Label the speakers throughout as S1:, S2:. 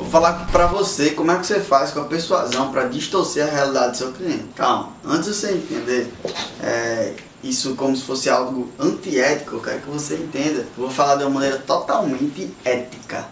S1: Vou falar para você como é que você faz com a persuasão para distorcer a realidade do seu cliente. Calma, antes de você entender é, isso como se fosse algo antiético, eu quero que você entenda. Vou falar de uma maneira totalmente ética.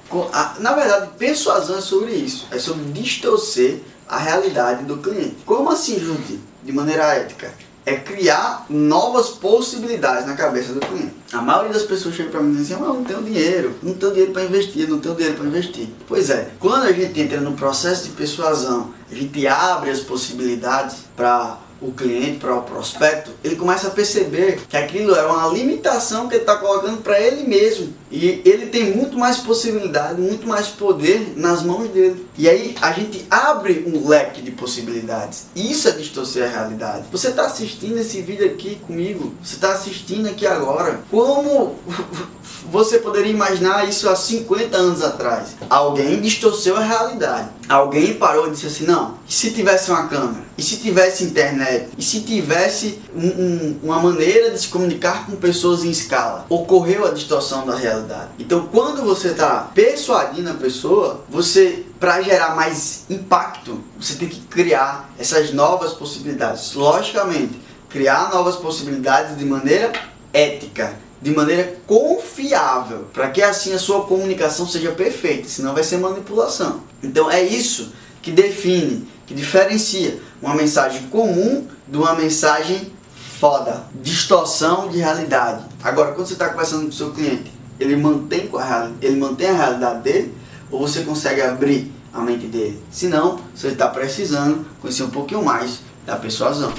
S1: Na verdade, persuasão é sobre isso, é sobre distorcer a realidade do cliente. Como assim, Judy? De maneira ética é criar novas possibilidades na cabeça do cliente. A maioria das pessoas chega para mim e diz assim, ah, não tenho dinheiro, não tenho dinheiro para investir, não tenho dinheiro para investir. Pois é, quando a gente entra no processo de persuasão, a gente abre as possibilidades para o cliente, para o prospecto, ele começa a perceber que aquilo é uma limitação que ele está colocando para ele mesmo. E ele tem muito mais possibilidade, muito mais poder nas mãos dele. E aí a gente abre um leque de possibilidades. Isso é distorcer a realidade. Você está assistindo esse vídeo aqui comigo, você está assistindo aqui agora. Como você poderia imaginar isso há 50 anos atrás? Alguém distorceu a realidade. Alguém parou e disse assim: não, e se tivesse uma câmera? E se tivesse internet? E se tivesse um, um, uma maneira de se comunicar com pessoas em escala? Ocorreu a distorção da realidade. Então, quando você está persuadindo a pessoa, você para gerar mais impacto, você tem que criar essas novas possibilidades. Logicamente, criar novas possibilidades de maneira ética, de maneira confiável, para que assim a sua comunicação seja perfeita, senão vai ser manipulação. Então é isso que define, que diferencia uma mensagem comum de uma mensagem foda, distorção de realidade. Agora, quando você está conversando com o seu cliente, ele mantém, com a, ele mantém a realidade dele ou você consegue abrir a mente dele? Se não, você está precisando conhecer um pouquinho mais da persuasão.